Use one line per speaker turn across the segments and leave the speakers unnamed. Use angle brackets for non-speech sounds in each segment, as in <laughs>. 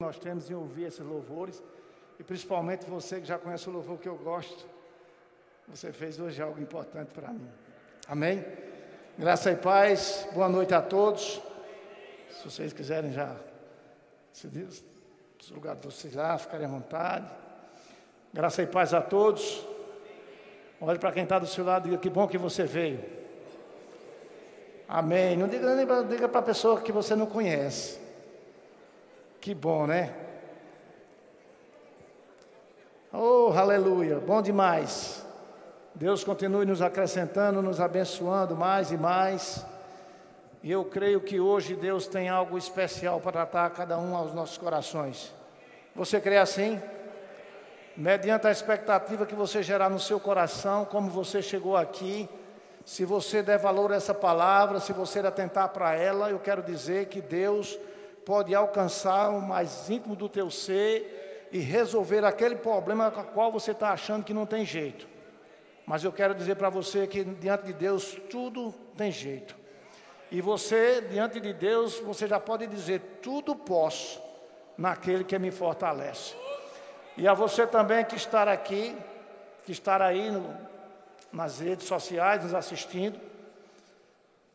nós temos em ouvir esses louvores, e principalmente você que já conhece o louvor que eu gosto, você fez hoje algo importante para mim. Amém? Graça e paz, boa noite a todos. Se vocês quiserem já, se Deus, o lugar de vocês lá, ficarem à vontade. Graça e paz a todos. Olhe para quem está do seu lado e diga que bom que você veio. Amém. Não diga, diga para a pessoa que você não conhece. Que bom, né? Oh, aleluia, bom demais. Deus continue nos acrescentando, nos abençoando mais e mais. E eu creio que hoje Deus tem algo especial para tratar cada um aos nossos corações. Você crê assim? Mediante a expectativa que você gerar no seu coração, como você chegou aqui, se você der valor a essa palavra, se você atentar para ela, eu quero dizer que Deus pode alcançar o mais íntimo do teu ser e resolver aquele problema com o qual você está achando que não tem jeito. Mas eu quero dizer para você que diante de Deus tudo tem jeito. E você, diante de Deus, você já pode dizer: tudo posso naquele que me fortalece. E a você também que está aqui, que está aí no, nas redes sociais nos assistindo,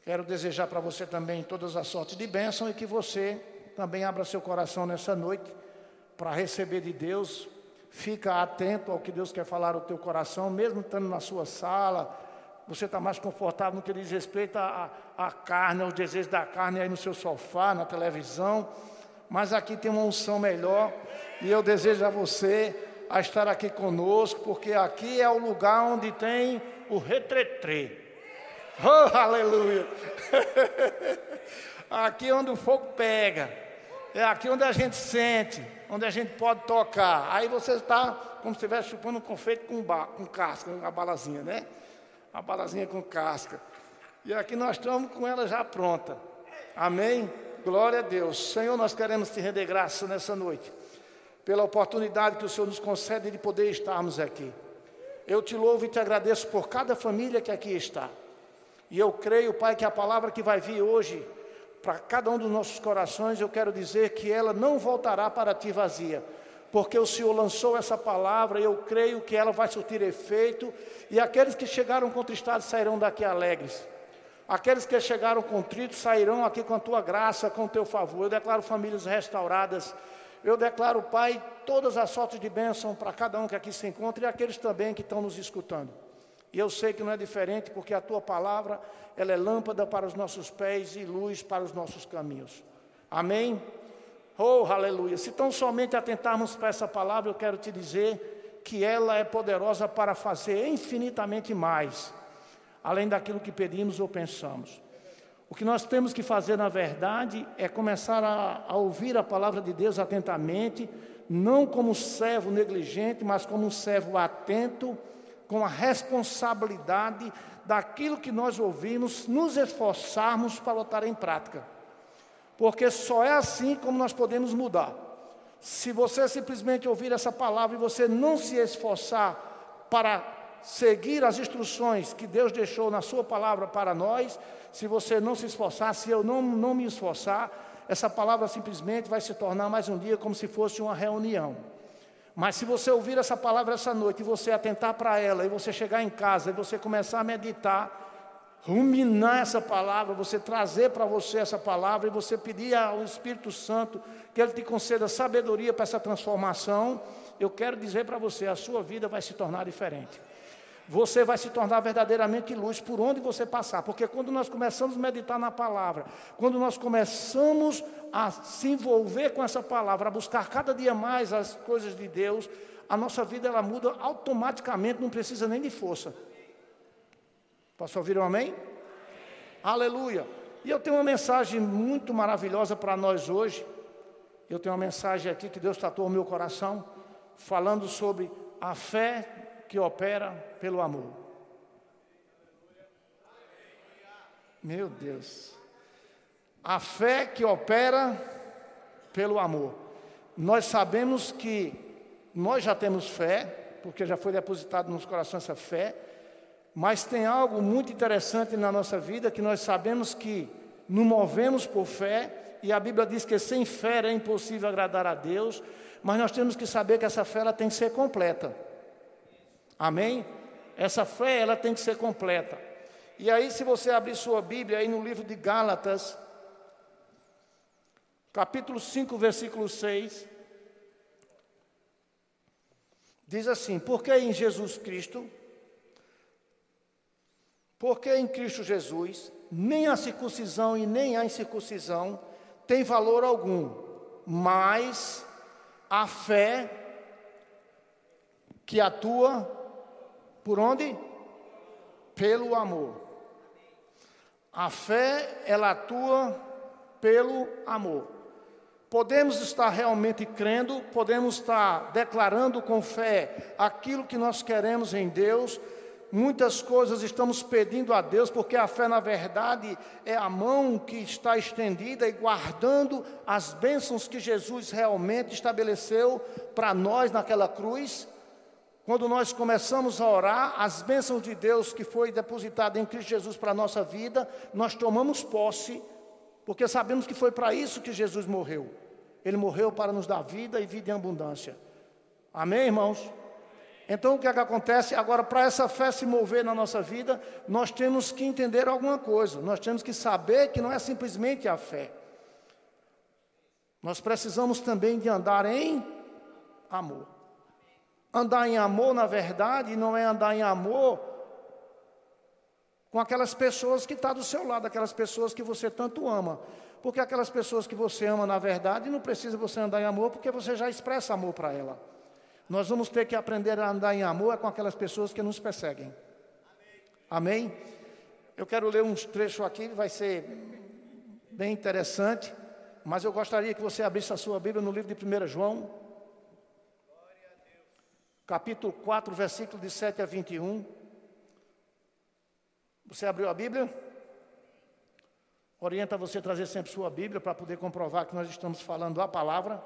quero desejar para você também todas as sortes de bênção e que você também abra seu coração nessa noite para receber de Deus. Fica atento ao que Deus quer falar ao teu coração, mesmo estando na sua sala. Você está mais confortável no que diz respeito à, à carne, aos desejos da carne aí no seu sofá, na televisão. Mas aqui tem uma unção melhor. E eu desejo a você a estar aqui conosco, porque aqui é o lugar onde tem o retretrê. Oh, aleluia! <laughs> aqui onde o fogo pega. É aqui onde a gente sente, onde a gente pode tocar. Aí você está como se estivesse chupando um confeito com, ba, com casca, uma balazinha, né? Uma balazinha com casca. E aqui nós estamos com ela já pronta. Amém? Glória a Deus. Senhor, nós queremos te render graça nessa noite, pela oportunidade que o Senhor nos concede de poder estarmos aqui. Eu te louvo e te agradeço por cada família que aqui está. E eu creio, Pai, que a palavra que vai vir hoje para cada um dos nossos corações, eu quero dizer que ela não voltará para ti vazia, porque o Senhor lançou essa palavra e eu creio que ela vai surtir efeito, e aqueles que chegaram contristados sairão daqui alegres. Aqueles que chegaram contritos sairão aqui com a tua graça, com o teu favor. Eu declaro famílias restauradas. Eu declaro, Pai, todas as sortes de bênção para cada um que aqui se encontra e aqueles também que estão nos escutando. E eu sei que não é diferente, porque a tua palavra, ela é lâmpada para os nossos pés e luz para os nossos caminhos. Amém? Oh, aleluia. Se tão somente atentarmos para essa palavra, eu quero te dizer que ela é poderosa para fazer infinitamente mais, além daquilo que pedimos ou pensamos. O que nós temos que fazer, na verdade, é começar a, a ouvir a palavra de Deus atentamente, não como servo negligente, mas como um servo atento com a responsabilidade daquilo que nós ouvimos, nos esforçarmos para botar em prática. Porque só é assim como nós podemos mudar. Se você simplesmente ouvir essa palavra e você não se esforçar para seguir as instruções que Deus deixou na Sua palavra para nós, se você não se esforçar, se eu não, não me esforçar, essa palavra simplesmente vai se tornar mais um dia como se fosse uma reunião. Mas se você ouvir essa palavra essa noite e você atentar para ela, e você chegar em casa e você começar a meditar, ruminar essa palavra, você trazer para você essa palavra e você pedir ao Espírito Santo que ele te conceda sabedoria para essa transformação, eu quero dizer para você, a sua vida vai se tornar diferente você vai se tornar verdadeiramente luz por onde você passar. Porque quando nós começamos a meditar na palavra, quando nós começamos a se envolver com essa palavra, a buscar cada dia mais as coisas de Deus, a nossa vida ela muda automaticamente, não precisa nem de força. Posso ouvir um amém? Aleluia. E eu tenho uma mensagem muito maravilhosa para nós hoje. Eu tenho uma mensagem aqui que Deus tratou o meu coração, falando sobre a fé que opera pelo amor. Meu Deus. A fé que opera pelo amor. Nós sabemos que nós já temos fé, porque já foi depositado nos corações essa fé, mas tem algo muito interessante na nossa vida que nós sabemos que nos movemos por fé e a Bíblia diz que sem fé é impossível agradar a Deus, mas nós temos que saber que essa fé ela tem que ser completa. Amém? Essa fé ela tem que ser completa. E aí, se você abrir sua Bíblia aí no livro de Gálatas, capítulo 5, versículo 6, diz assim: Porque em Jesus Cristo, porque em Cristo Jesus, nem a circuncisão e nem a incircuncisão tem valor algum, mas a fé que atua por onde? Pelo amor. A fé, ela atua pelo amor. Podemos estar realmente crendo, podemos estar declarando com fé aquilo que nós queremos em Deus, Muitas coisas estamos pedindo a Deus, porque a fé, na verdade, é a mão que está estendida e guardando as bênçãos que Jesus realmente estabeleceu para nós naquela cruz. Quando nós começamos a orar, as bênçãos de Deus que foi depositada em Cristo Jesus para a nossa vida, nós tomamos posse, porque sabemos que foi para isso que Jesus morreu. Ele morreu para nos dar vida e vida em abundância. Amém, irmãos? Então o que, é que acontece? Agora, para essa fé se mover na nossa vida, nós temos que entender alguma coisa, nós temos que saber que não é simplesmente a fé. Nós precisamos também de andar em amor. Andar em amor, na verdade, não é andar em amor com aquelas pessoas que estão tá do seu lado, aquelas pessoas que você tanto ama. Porque aquelas pessoas que você ama, na verdade, não precisa você andar em amor, porque você já expressa amor para ela. Nós vamos ter que aprender a andar em amor com aquelas pessoas que nos perseguem. Amém? Amém? Eu quero ler uns trechos aqui, vai ser bem interessante, mas eu gostaria que você abrisse a sua Bíblia no livro de 1 João, capítulo 4, versículo de 7 a 21. Você abriu a Bíblia? Orienta você a trazer sempre sua Bíblia para poder comprovar que nós estamos falando a palavra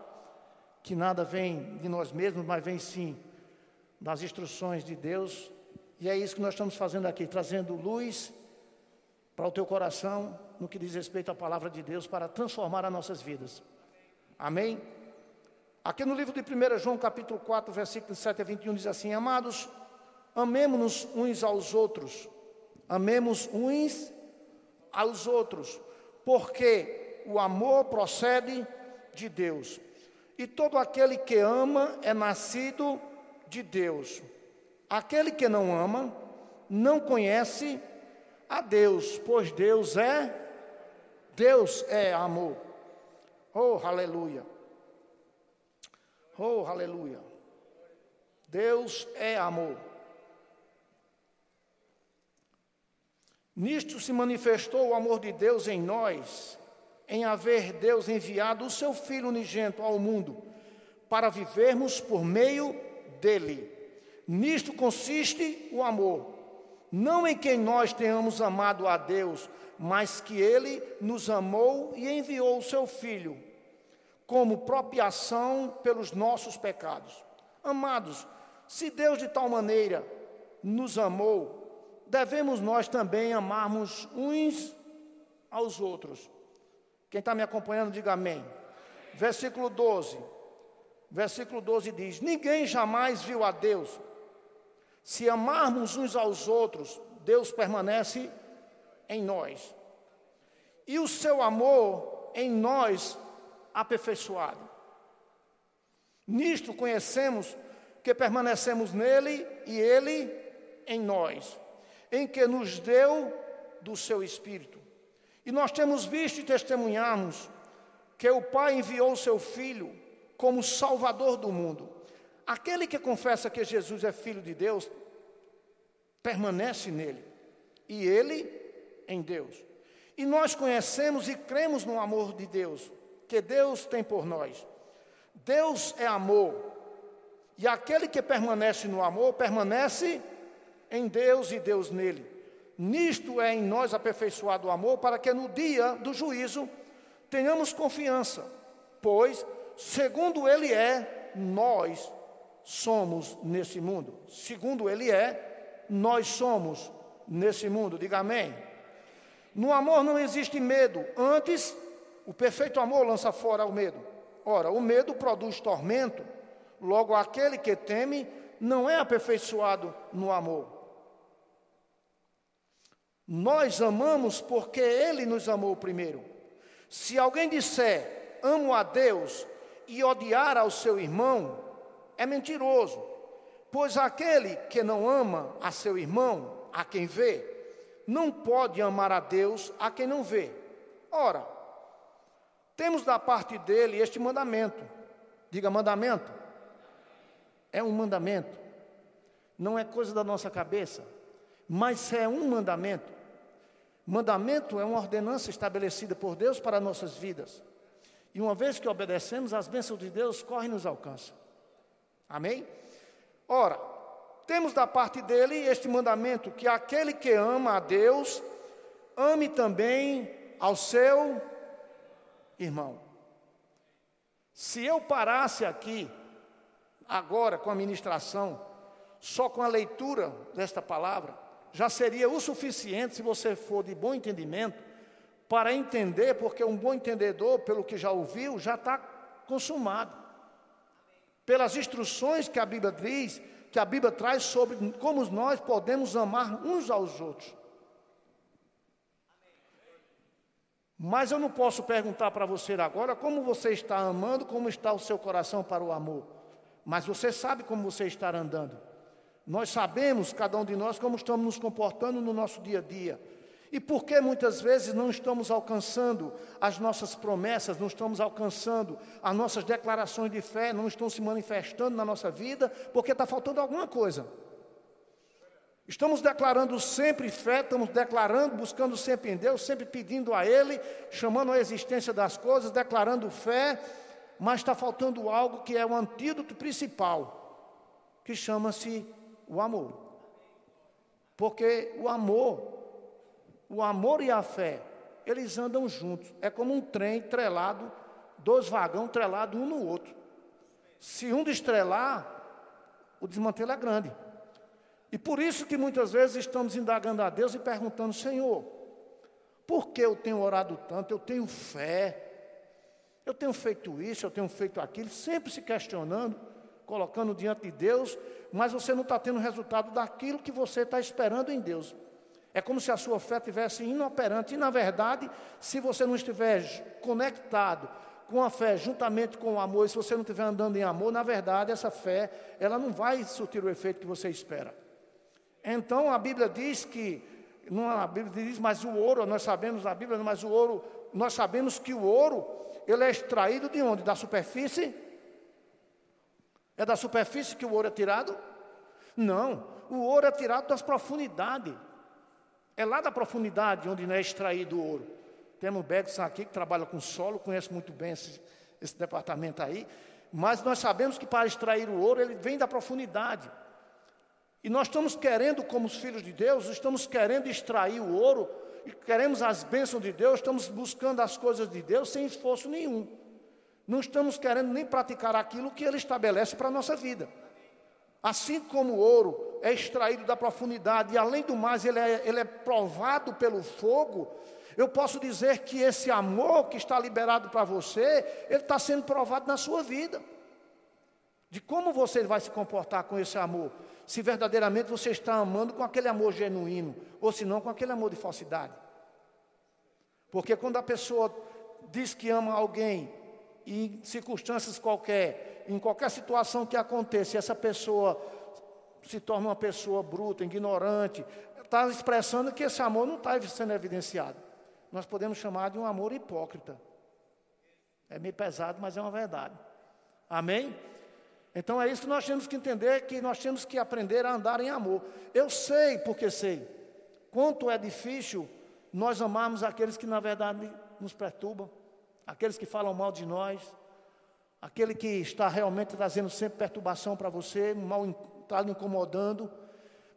que nada vem de nós mesmos, mas vem sim das instruções de Deus. E é isso que nós estamos fazendo aqui, trazendo luz para o teu coração no que diz respeito à palavra de Deus para transformar as nossas vidas. Amém? Aqui no livro de 1 João, capítulo 4, versículo 7 a 21, diz assim: Amados, amemos-nos uns aos outros, amemos uns aos outros, porque o amor procede de Deus. E todo aquele que ama é nascido de Deus. Aquele que não ama não conhece a Deus, pois Deus é Deus é amor. Oh, aleluia. Oh, aleluia. Deus é amor. Nisto se manifestou o amor de Deus em nós, em haver Deus enviado o seu Filho unigento ao mundo, para vivermos por meio dele. Nisto consiste o amor, não em que nós tenhamos amado a Deus, mas que ele nos amou e enviou o seu Filho, como propiação pelos nossos pecados. Amados, se Deus de tal maneira nos amou, devemos nós também amarmos uns aos outros. Quem está me acompanhando, diga amém. Versículo 12. Versículo 12 diz: Ninguém jamais viu a Deus. Se amarmos uns aos outros, Deus permanece em nós. E o seu amor em nós aperfeiçoado. Nisto conhecemos que permanecemos nele e ele em nós, em que nos deu do seu espírito. E nós temos visto e testemunhamos que o Pai enviou o seu Filho como Salvador do mundo. Aquele que confessa que Jesus é Filho de Deus, permanece nele, e ele em Deus. E nós conhecemos e cremos no amor de Deus, que Deus tem por nós. Deus é amor, e aquele que permanece no amor, permanece em Deus e Deus nele. Nisto é em nós aperfeiçoado o amor, para que no dia do juízo tenhamos confiança, pois, segundo Ele é, nós somos nesse mundo. Segundo Ele é, nós somos nesse mundo. Diga amém. No amor não existe medo, antes O perfeito amor lança fora o medo. Ora, o medo produz tormento, logo aquele que teme não é aperfeiçoado no amor. Nós amamos porque Ele nos amou primeiro. Se alguém disser amo a Deus e odiar ao seu irmão, é mentiroso, pois aquele que não ama a seu irmão, a quem vê, não pode amar a Deus a quem não vê. Ora, temos da parte dele este mandamento. Diga mandamento. É um mandamento. Não é coisa da nossa cabeça, mas é um mandamento. Mandamento é uma ordenança estabelecida por Deus para nossas vidas. E uma vez que obedecemos, as bênçãos de Deus correm e nos alcançam. Amém? Ora, temos da parte dele este mandamento: que aquele que ama a Deus, ame também ao seu irmão. Se eu parasse aqui, agora com a ministração, só com a leitura desta palavra, já seria o suficiente, se você for de bom entendimento, para entender, porque um bom entendedor, pelo que já ouviu, já está consumado. Pelas instruções que a Bíblia diz, que a Bíblia traz sobre como nós podemos amar uns aos outros. Mas eu não posso perguntar para você agora como você está amando, como está o seu coração para o amor. Mas você sabe como você está andando. Nós sabemos, cada um de nós, como estamos nos comportando no nosso dia a dia. E por que muitas vezes não estamos alcançando as nossas promessas, não estamos alcançando as nossas declarações de fé, não estão se manifestando na nossa vida, porque está faltando alguma coisa. Estamos declarando sempre fé, estamos declarando, buscando sempre em Deus, sempre pedindo a Ele, chamando a existência das coisas, declarando fé, mas está faltando algo que é o antídoto principal, que chama-se o amor. Porque o amor, o amor e a fé, eles andam juntos. É como um trem trelado, dois vagões trelados um no outro. Se um destrelar, o desmantelo é grande. E por isso que muitas vezes estamos indagando a Deus e perguntando, Senhor, por que eu tenho orado tanto? Eu tenho fé. Eu tenho feito isso, eu tenho feito aquilo, sempre se questionando, colocando diante de Deus mas você não está tendo resultado daquilo que você está esperando em Deus. É como se a sua fé estivesse inoperante. E, na verdade, se você não estiver conectado com a fé juntamente com o amor, e se você não estiver andando em amor, na verdade, essa fé, ela não vai surtir o efeito que você espera. Então, a Bíblia diz que, não a Bíblia diz, mas o ouro, nós sabemos na Bíblia, mas o ouro, nós sabemos que o ouro, ele é extraído de onde? Da superfície é da superfície que o ouro é tirado? Não, o ouro é tirado das profundidades. É lá da profundidade onde é extraído o ouro. Temos Bergson aqui que trabalha com solo, conhece muito bem esse, esse departamento aí. Mas nós sabemos que para extrair o ouro, ele vem da profundidade. E nós estamos querendo, como os filhos de Deus, estamos querendo extrair o ouro, e queremos as bênçãos de Deus, estamos buscando as coisas de Deus sem esforço nenhum não estamos querendo nem praticar aquilo que ele estabelece para a nossa vida. Assim como o ouro é extraído da profundidade e, além do mais, ele é, ele é provado pelo fogo, eu posso dizer que esse amor que está liberado para você, ele está sendo provado na sua vida. De como você vai se comportar com esse amor, se verdadeiramente você está amando com aquele amor genuíno, ou se não com aquele amor de falsidade. Porque quando a pessoa diz que ama alguém em circunstâncias qualquer, em qualquer situação que aconteça, essa pessoa se torna uma pessoa bruta, ignorante, está expressando que esse amor não está sendo evidenciado. Nós podemos chamar de um amor hipócrita. É meio pesado, mas é uma verdade. Amém? Então é isso que nós temos que entender, que nós temos que aprender a andar em amor. Eu sei, porque sei, quanto é difícil nós amarmos aqueles que na verdade nos perturbam aqueles que falam mal de nós, aquele que está realmente trazendo sempre perturbação para você, mal está lhe incomodando.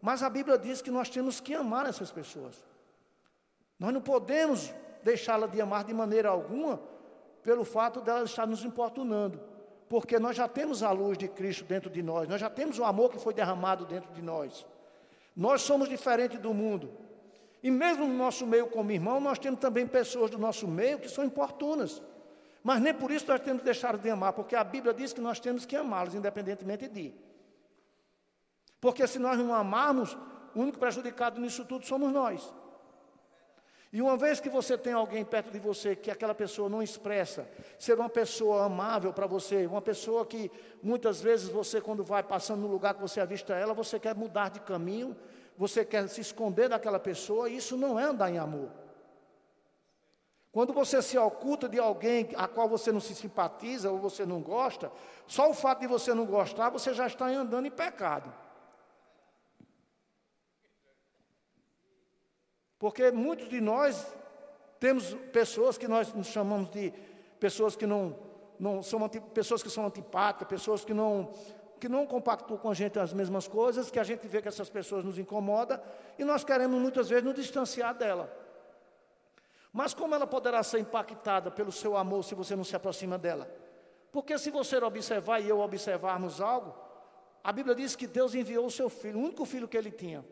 Mas a Bíblia diz que nós temos que amar essas pessoas. Nós não podemos deixá-la de amar de maneira alguma pelo fato dela estar nos importunando, porque nós já temos a luz de Cristo dentro de nós, nós já temos o amor que foi derramado dentro de nós. Nós somos diferentes do mundo. E mesmo no nosso meio como irmão, nós temos também pessoas do nosso meio que são importunas. Mas nem por isso nós temos que deixar de amar, porque a Bíblia diz que nós temos que amá-los, independentemente de. Porque se nós não amarmos, o único prejudicado nisso tudo somos nós. E uma vez que você tem alguém perto de você que aquela pessoa não expressa, ser uma pessoa amável para você, uma pessoa que muitas vezes você, quando vai passando no lugar que você avista ela, você quer mudar de caminho, você quer se esconder daquela pessoa, isso não é andar em amor. Quando você se oculta de alguém a qual você não se simpatiza ou você não gosta, só o fato de você não gostar, você já está andando em pecado. Porque muitos de nós temos pessoas que nós nos chamamos de pessoas que não, não são pessoas que são antipáticas, pessoas que não que não compactuam com a gente as mesmas coisas, que a gente vê que essas pessoas nos incomodam e nós queremos muitas vezes nos distanciar dela. Mas como ela poderá ser impactada pelo seu amor se você não se aproxima dela? Porque se você observar e eu observarmos algo, a Bíblia diz que Deus enviou o seu filho, o único filho que ele tinha,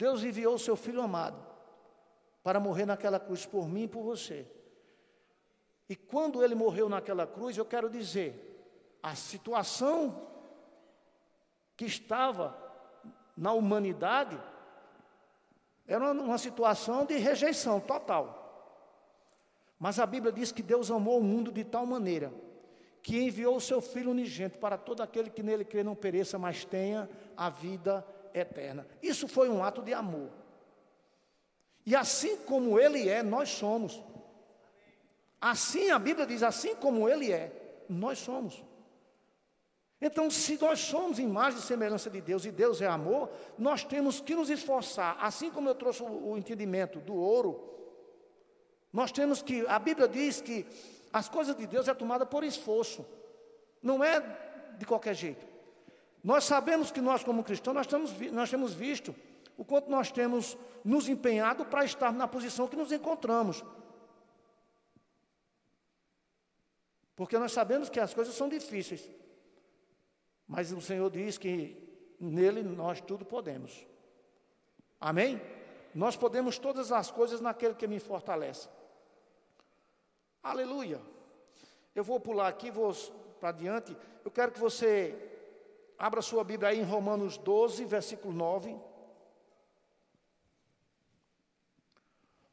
Deus enviou o seu filho amado para morrer naquela cruz por mim e por você. E quando ele morreu naquela cruz, eu quero dizer, a situação que estava na humanidade era uma situação de rejeição total. Mas a Bíblia diz que Deus amou o mundo de tal maneira que enviou o seu Filho unigênito para todo aquele que nele crê não pereça, mas tenha a vida eterna. Isso foi um ato de amor. E assim como Ele é, nós somos. Assim a Bíblia diz: assim como Ele é, nós somos. Então, se nós somos imagem e semelhança de Deus e Deus é amor, nós temos que nos esforçar, assim como eu trouxe o entendimento do ouro, nós temos que, a Bíblia diz que as coisas de Deus é tomada por esforço, não é de qualquer jeito. Nós sabemos que nós, como cristãos, nós, estamos, nós temos visto o quanto nós temos nos empenhado para estar na posição que nos encontramos. Porque nós sabemos que as coisas são difíceis. Mas o Senhor diz que nele nós tudo podemos. Amém? Nós podemos todas as coisas naquele que me fortalece. Aleluia. Eu vou pular aqui, vou para diante. Eu quero que você Abra sua Bíblia aí em Romanos 12, versículo 9.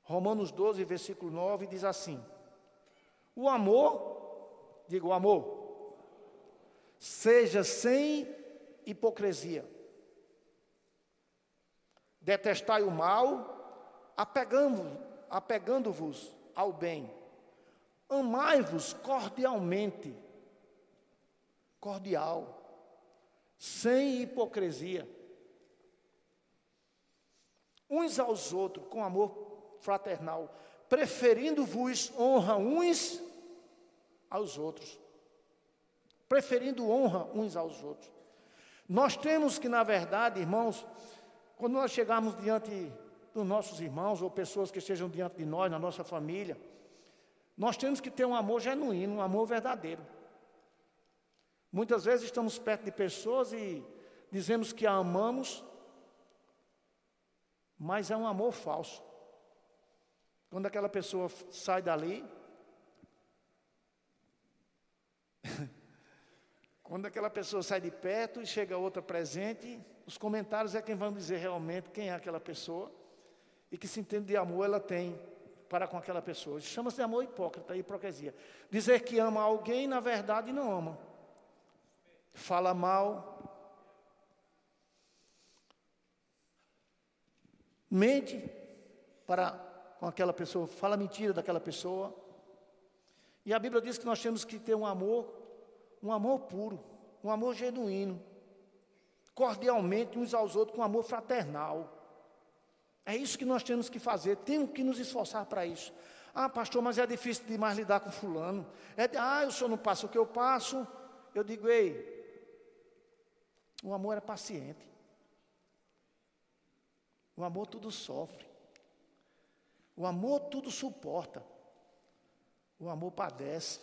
Romanos 12, versículo 9 diz assim: O amor, digo o amor, seja sem hipocrisia. Detestai o mal, apegando-vos apegando ao bem. Amai-vos cordialmente. Cordial sem hipocrisia, uns aos outros com amor fraternal, preferindo-vos honra uns aos outros. Preferindo honra uns aos outros. Nós temos que, na verdade, irmãos, quando nós chegarmos diante dos nossos irmãos ou pessoas que estejam diante de nós, na nossa família, nós temos que ter um amor genuíno, um amor verdadeiro. Muitas vezes estamos perto de pessoas e dizemos que a amamos, mas é um amor falso. Quando aquela pessoa sai dali, <laughs> quando aquela pessoa sai de perto e chega outra presente, os comentários é quem vão dizer realmente quem é aquela pessoa e que se entende de amor ela tem para com aquela pessoa. Chama-se de amor hipócrita, hipocrisia. Dizer que ama alguém, na verdade, não ama fala mal, mente para com aquela pessoa, fala mentira daquela pessoa. E a Bíblia diz que nós temos que ter um amor, um amor puro, um amor genuíno, cordialmente uns aos outros, com amor fraternal. É isso que nós temos que fazer, temos que nos esforçar para isso. Ah, pastor, mas é difícil demais lidar com fulano. É, ah, o senhor não passa o que eu passo. Eu digo, ei, o amor é paciente. O amor tudo sofre. O amor tudo suporta. O amor padece.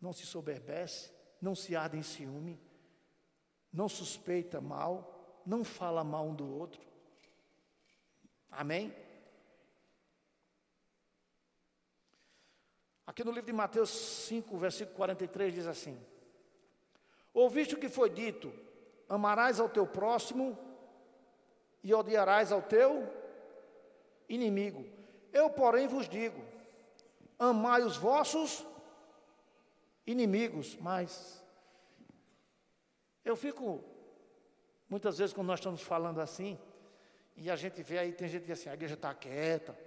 Não se soberbece, não se arde em ciúme, não suspeita mal, não fala mal um do outro. Amém? Aqui no livro de Mateus 5, versículo 43 diz assim: Ouviste o que foi dito: amarás ao teu próximo e odiarás ao teu inimigo. Eu, porém, vos digo: amai os vossos inimigos. Mas eu fico, muitas vezes, quando nós estamos falando assim, e a gente vê aí, tem gente que diz assim: a igreja está quieta.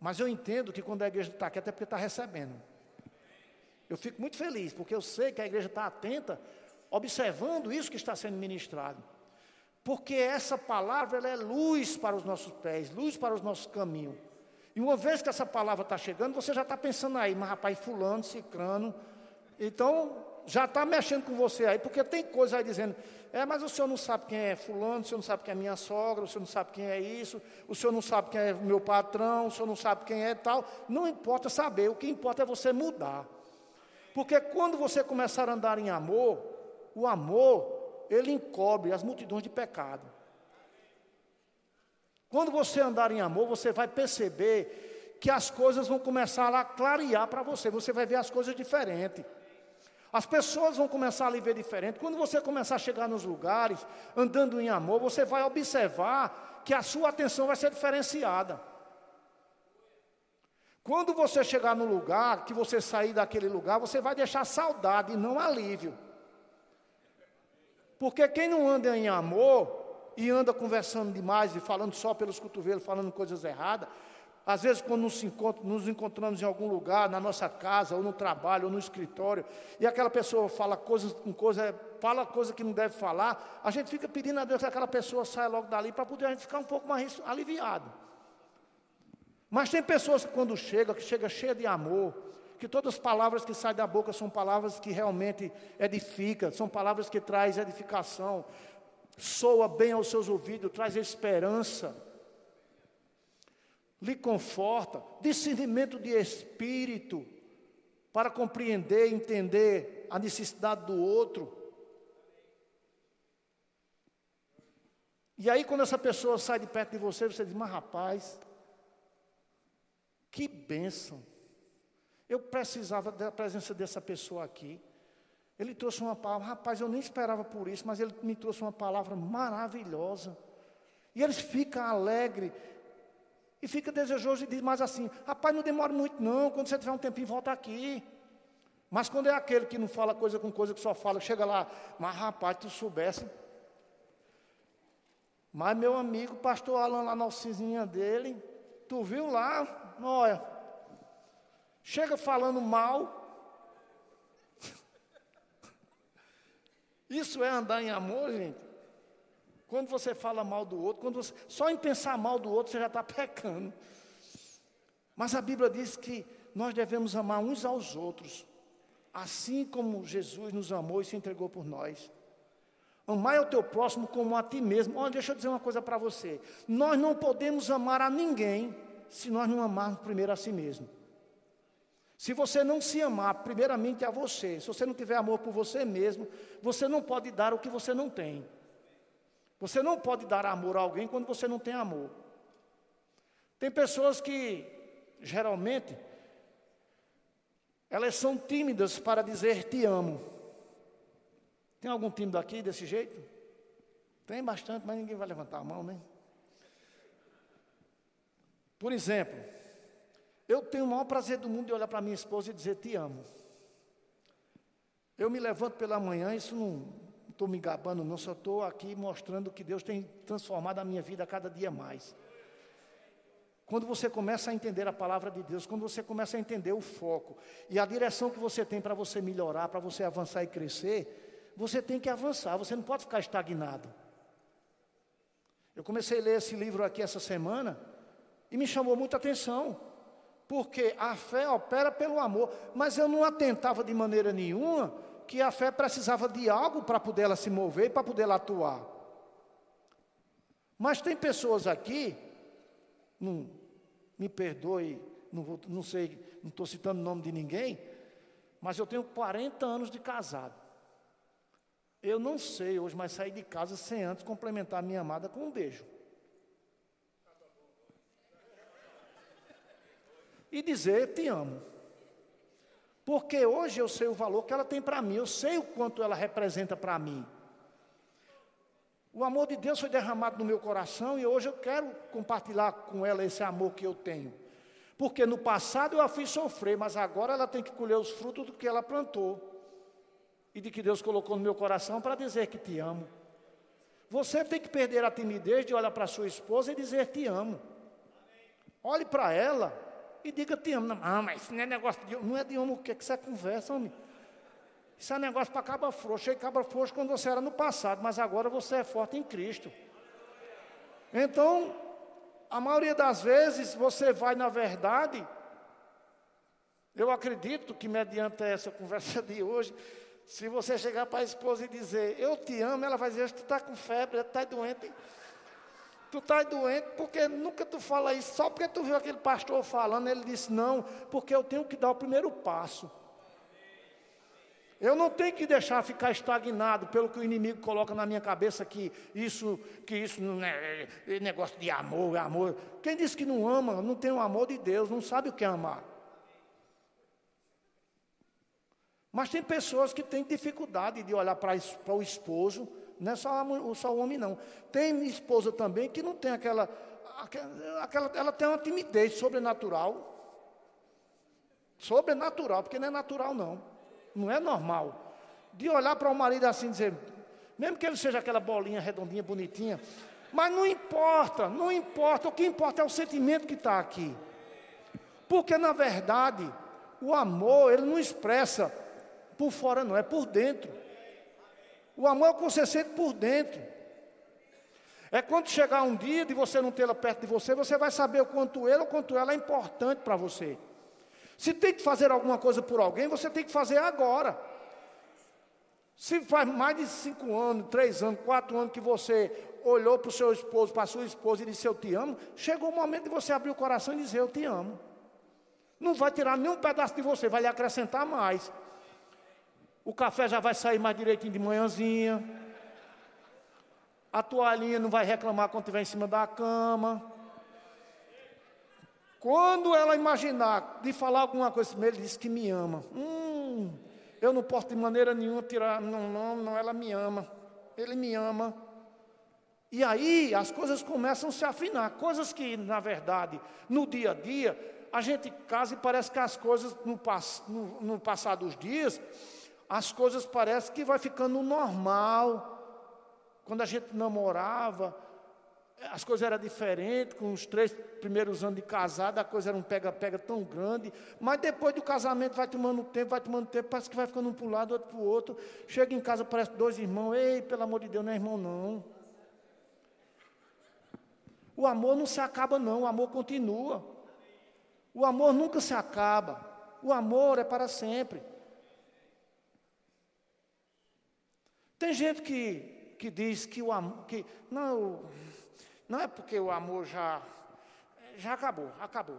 Mas eu entendo que quando a igreja está quieta é porque está recebendo. Eu fico muito feliz, porque eu sei que a igreja está atenta, observando isso que está sendo ministrado. Porque essa palavra ela é luz para os nossos pés, luz para os nossos caminhos. E uma vez que essa palavra está chegando, você já está pensando aí, mas rapaz, fulano, cicrano. Então, já está mexendo com você aí, porque tem coisa aí dizendo, é, mas o senhor não sabe quem é fulano, o senhor não sabe quem é minha sogra, o senhor não sabe quem é isso, o senhor não sabe quem é meu patrão, o senhor não sabe quem é tal. Não importa saber, o que importa é você mudar. Porque quando você começar a andar em amor, o amor ele encobre as multidões de pecado. Quando você andar em amor, você vai perceber que as coisas vão começar a clarear para você, você vai ver as coisas diferentes. As pessoas vão começar a lhe ver diferente. Quando você começar a chegar nos lugares, andando em amor, você vai observar que a sua atenção vai ser diferenciada. Quando você chegar no lugar, que você sair daquele lugar, você vai deixar saudade e não alívio. Porque quem não anda em amor e anda conversando demais e falando só pelos cotovelos, falando coisas erradas, às vezes quando nos, nos, encontramos em algum lugar, na nossa casa, ou no trabalho, ou no escritório, e aquela pessoa fala coisas com coisa, fala coisa que não deve falar, a gente fica pedindo a Deus que aquela pessoa saia logo dali para poder a gente ficar um pouco mais aliviado. Mas tem pessoas que quando chega, que chega cheia de amor, que todas as palavras que saem da boca são palavras que realmente edificam, são palavras que trazem edificação, soa bem aos seus ouvidos, traz esperança, lhe conforta, discernimento de espírito, para compreender entender a necessidade do outro. E aí, quando essa pessoa sai de perto de você, você diz: Mas rapaz, que bênção. Eu precisava da presença dessa pessoa aqui. Ele trouxe uma palavra, rapaz, eu nem esperava por isso, mas ele me trouxe uma palavra maravilhosa. E eles ficam alegres e fica desejoso e diz mais assim: rapaz, não demora muito não, quando você tiver um tempinho, volta aqui. Mas quando é aquele que não fala coisa com coisa, que só fala, chega lá, mas rapaz, tu soubesse. Mas meu amigo, pastor Alan, lá na oficininha dele, tu viu lá, olha, chega falando mal. Isso é andar em amor, gente. Quando você fala mal do outro, quando você, só em pensar mal do outro você já está pecando. Mas a Bíblia diz que nós devemos amar uns aos outros, assim como Jesus nos amou e se entregou por nós. Amar o teu próximo como a ti mesmo. Olha, deixa eu dizer uma coisa para você. Nós não podemos amar a ninguém se nós não amarmos primeiro a si mesmo. Se você não se amar primeiramente a você, se você não tiver amor por você mesmo, você não pode dar o que você não tem. Você não pode dar amor a alguém quando você não tem amor. Tem pessoas que, geralmente, elas são tímidas para dizer te amo. Tem algum tímido aqui desse jeito? Tem bastante, mas ninguém vai levantar a mão, né? Por exemplo, eu tenho o maior prazer do mundo de olhar para minha esposa e dizer: Te amo. Eu me levanto pela manhã, isso não estou me gabando, não, só estou aqui mostrando que Deus tem transformado a minha vida cada dia mais. Quando você começa a entender a palavra de Deus, quando você começa a entender o foco e a direção que você tem para você melhorar, para você avançar e crescer, você tem que avançar, você não pode ficar estagnado. Eu comecei a ler esse livro aqui essa semana e me chamou muita atenção porque a fé opera pelo amor, mas eu não atentava de maneira nenhuma que a fé precisava de algo para poder ela se mover, para poder ela atuar. Mas tem pessoas aqui, não, me perdoe, não, vou, não sei, não estou citando o nome de ninguém, mas eu tenho 40 anos de casado. Eu não sei hoje, mas sair de casa sem antes complementar a minha amada com um beijo. E dizer: Te amo. Porque hoje eu sei o valor que ela tem para mim, eu sei o quanto ela representa para mim. O amor de Deus foi derramado no meu coração e hoje eu quero compartilhar com ela esse amor que eu tenho. Porque no passado eu a fiz sofrer, mas agora ela tem que colher os frutos do que ela plantou e de que Deus colocou no meu coração para dizer que te amo. Você tem que perder a timidez de olhar para sua esposa e dizer te amo. Olhe para ela e diga te amo. Não, mas isso não é negócio de não é de amo o que, que você conversa, homem. Isso é negócio para cabra frouxo. E cabra frouxo quando você era no passado, mas agora você é forte em Cristo. Então, a maioria das vezes você vai, na verdade, eu acredito que mediante essa conversa de hoje, se você chegar para a esposa e dizer, eu te amo, ela vai dizer, tu está com febre, tu está doente. Tu está doente porque nunca tu fala isso, só porque tu viu aquele pastor falando, ele disse, não, porque eu tenho que dar o primeiro passo. Eu não tenho que deixar ficar estagnado pelo que o inimigo coloca na minha cabeça que isso, que isso não é, é negócio de amor, é amor. Quem diz que não ama, não tem o amor de Deus, não sabe o que é amar. Mas tem pessoas que têm dificuldade de olhar para o esposo, não é só, só o homem não. Tem esposa também que não tem aquela, aquela, ela tem uma timidez sobrenatural. Sobrenatural, porque não é natural não não é normal. De olhar para o marido assim e dizer, mesmo que ele seja aquela bolinha redondinha, bonitinha, mas não importa, não importa, o que importa é o sentimento que está aqui. Porque na verdade, o amor, ele não expressa por fora, não, é por dentro. O amor é o que você sente por dentro. É quando chegar um dia de você não tê-la perto de você, você vai saber o quanto ele ou quanto ela é importante para você. Se tem que fazer alguma coisa por alguém, você tem que fazer agora. Se faz mais de cinco anos, três anos, quatro anos que você olhou para o seu esposo, para a sua esposa e disse eu te amo, chegou o momento de você abrir o coração e dizer eu te amo. Não vai tirar nenhum pedaço de você, vai lhe acrescentar mais. O café já vai sair mais direitinho de manhãzinha. A toalhinha não vai reclamar quando estiver em cima da cama. Quando ela imaginar de falar alguma coisa ele diz que me ama. Hum, eu não posso de maneira nenhuma tirar, não, não, não, ela me ama. Ele me ama. E aí as coisas começam a se afinar. Coisas que, na verdade, no dia a dia, a gente casa e parece que as coisas, no, no, no passar dos dias, as coisas parecem que vai ficando normal. Quando a gente namorava, as coisas eram diferentes, com os três primeiros anos de casado, a coisa era um pega-pega tão grande, mas depois do casamento vai tomando tempo, vai tomando tempo, parece que vai ficando um para um lado, outro para o outro. Chega em casa, parece dois irmãos, ei, pelo amor de Deus, não é irmão não. O amor não se acaba não, o amor continua. O amor nunca se acaba. O amor é para sempre. Tem gente que, que diz que o amor, que não, não é porque o amor já, já acabou, acabou.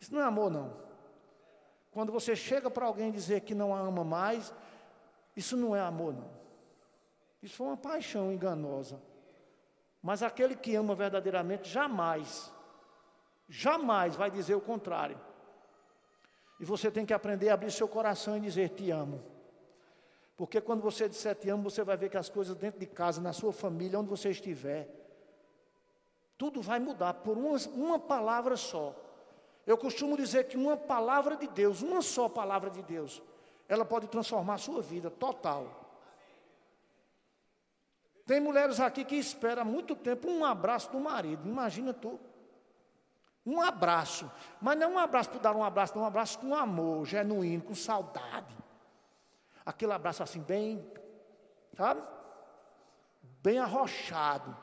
Isso não é amor, não. Quando você chega para alguém dizer que não a ama mais, isso não é amor, não. Isso foi uma paixão enganosa. Mas aquele que ama verdadeiramente jamais, jamais vai dizer o contrário. E você tem que aprender a abrir seu coração e dizer: Te amo. Porque quando você disser te amo, você vai ver que as coisas dentro de casa, na sua família, onde você estiver, tudo vai mudar por uma, uma palavra só. Eu costumo dizer que uma palavra de Deus, uma só palavra de Deus, ela pode transformar a sua vida total. Tem mulheres aqui que esperam muito tempo um abraço do marido. Imagina tu. Um abraço. Mas não é um abraço para dar um abraço, não um abraço com amor, genuíno, com saudade. Aquele abraço assim, bem, sabe? Bem arrochado.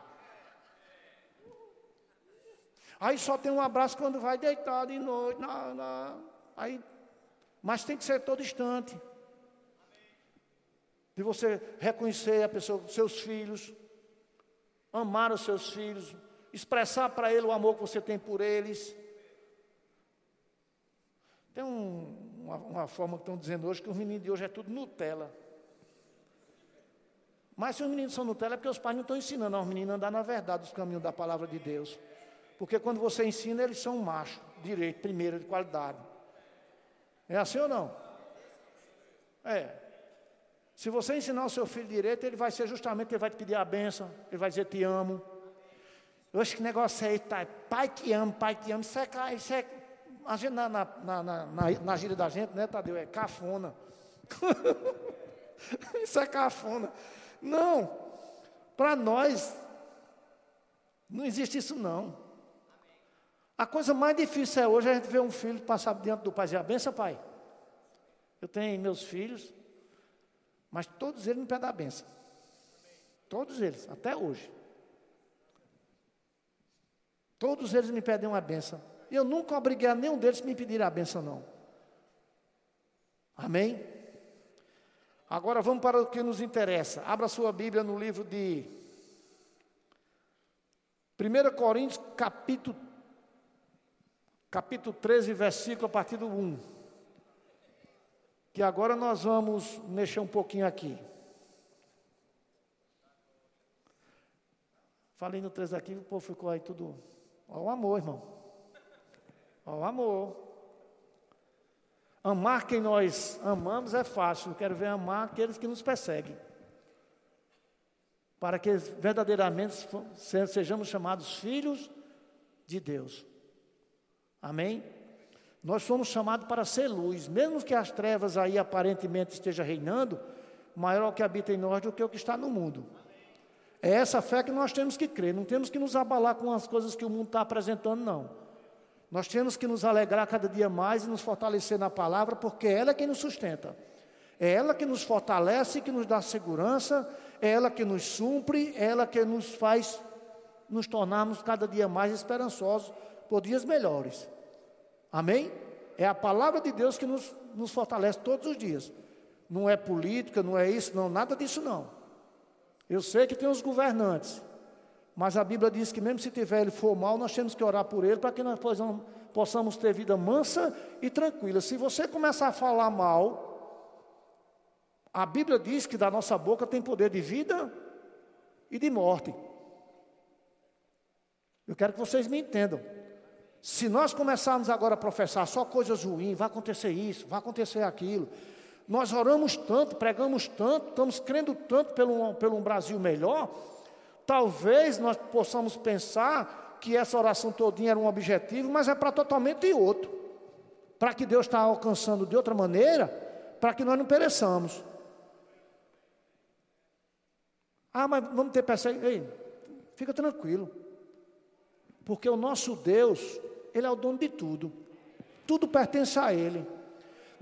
Aí só tem um abraço quando vai deitar de noite. Não. Aí, mas tem que ser todo instante. De você reconhecer a pessoa, seus filhos, amar os seus filhos, expressar para ele o amor que você tem por eles. Tem um, uma, uma, forma que estão dizendo hoje que os meninos de hoje é tudo Nutella. Mas se os meninos são Nutella é porque os pais não estão ensinando aos meninos a andar na verdade, os caminhos da palavra de Deus. Porque quando você ensina, eles são macho, direito, primeiro, de qualidade. É assim ou não? É. Se você ensinar o seu filho direito, ele vai ser justamente, ele vai te pedir a benção, ele vai dizer te amo. Eu acho que negócio aí, tá, pai te amo, pai te amo, isso é, isso é a gente, na, na, na, na, na gíria da gente, né, Tadeu, é cafona. <laughs> isso é cafona. Não, para nós, não existe isso não. A coisa mais difícil é hoje a gente ver um filho passar diante do pai e dizer, a benção, pai. Eu tenho meus filhos, mas todos eles me pedem a benção. Todos eles, até hoje. Todos eles me pedem uma benção. Eu nunca obriguei a nenhum deles me pedir a benção, não. Amém? Agora vamos para o que nos interessa. Abra sua Bíblia no livro de 1 Coríntios, capítulo, capítulo 13, versículo a partir do 1. Que agora nós vamos mexer um pouquinho aqui. Falei no 13 aqui, o povo ficou aí tudo. Ó o amor, irmão. Ó o amor. Amar quem nós amamos é fácil, quero ver amar aqueles que nos perseguem. Para que verdadeiramente sejamos chamados filhos de Deus. Amém? Nós somos chamados para ser luz, mesmo que as trevas aí aparentemente estejam reinando, maior o que habita em nós do que o que está no mundo. É essa fé que nós temos que crer, não temos que nos abalar com as coisas que o mundo está apresentando, não. Nós temos que nos alegrar cada dia mais e nos fortalecer na palavra, porque ela é quem nos sustenta. É ela que nos fortalece, que nos dá segurança, é ela que nos supre, é ela que nos faz nos tornarmos cada dia mais esperançosos por dias melhores. Amém? É a palavra de Deus que nos, nos fortalece todos os dias. Não é política, não é isso, não, nada disso não. Eu sei que tem os governantes, mas a Bíblia diz que mesmo se tiver ele for mal, nós temos que orar por ele para que nós possamos, ter vida mansa e tranquila. Se você começar a falar mal, a Bíblia diz que da nossa boca tem poder de vida e de morte. Eu quero que vocês me entendam. Se nós começarmos agora a professar só coisas ruins, vai acontecer isso, vai acontecer aquilo. Nós oramos tanto, pregamos tanto, estamos crendo tanto pelo, pelo um Brasil melhor, Talvez nós possamos pensar que essa oração todinha era um objetivo, mas é para totalmente outro. Para que Deus está alcançando de outra maneira, para que nós não pereçamos. Ah, mas vamos ter perseguição. Ei, fica tranquilo. Porque o nosso Deus, Ele é o dono de tudo. Tudo pertence a Ele.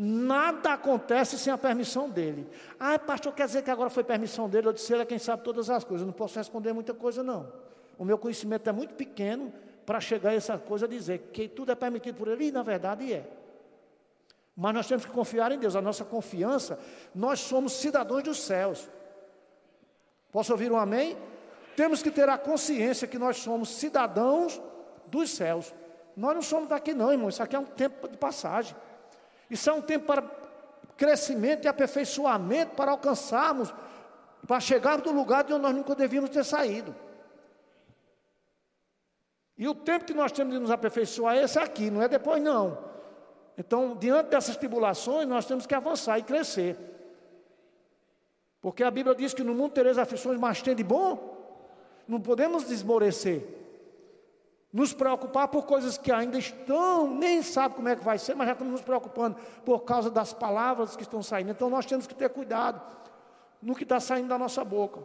Nada acontece sem a permissão dele. Ah, pastor, quer dizer que agora foi permissão dele? Eu disse, ele é quem sabe todas as coisas. Eu não posso responder muita coisa, não. O meu conhecimento é muito pequeno para chegar a essa coisa dizer que tudo é permitido por ele, e na verdade é. Mas nós temos que confiar em Deus. A nossa confiança, nós somos cidadãos dos céus. Posso ouvir um amém? Temos que ter a consciência que nós somos cidadãos dos céus. Nós não somos daqui, não, irmão. Isso aqui é um tempo de passagem. Isso é um tempo para crescimento e aperfeiçoamento, para alcançarmos, para chegarmos do lugar de onde nós nunca devíamos ter saído. E o tempo que nós temos de nos aperfeiçoar é esse aqui, não é depois não. Então, diante dessas tribulações, nós temos que avançar e crescer. Porque a Bíblia diz que no mundo tereis aflições, mas tem de bom. Não podemos desmorecer nos preocupar por coisas que ainda estão, nem sabe como é que vai ser, mas já estamos nos preocupando por causa das palavras que estão saindo. Então nós temos que ter cuidado no que está saindo da nossa boca.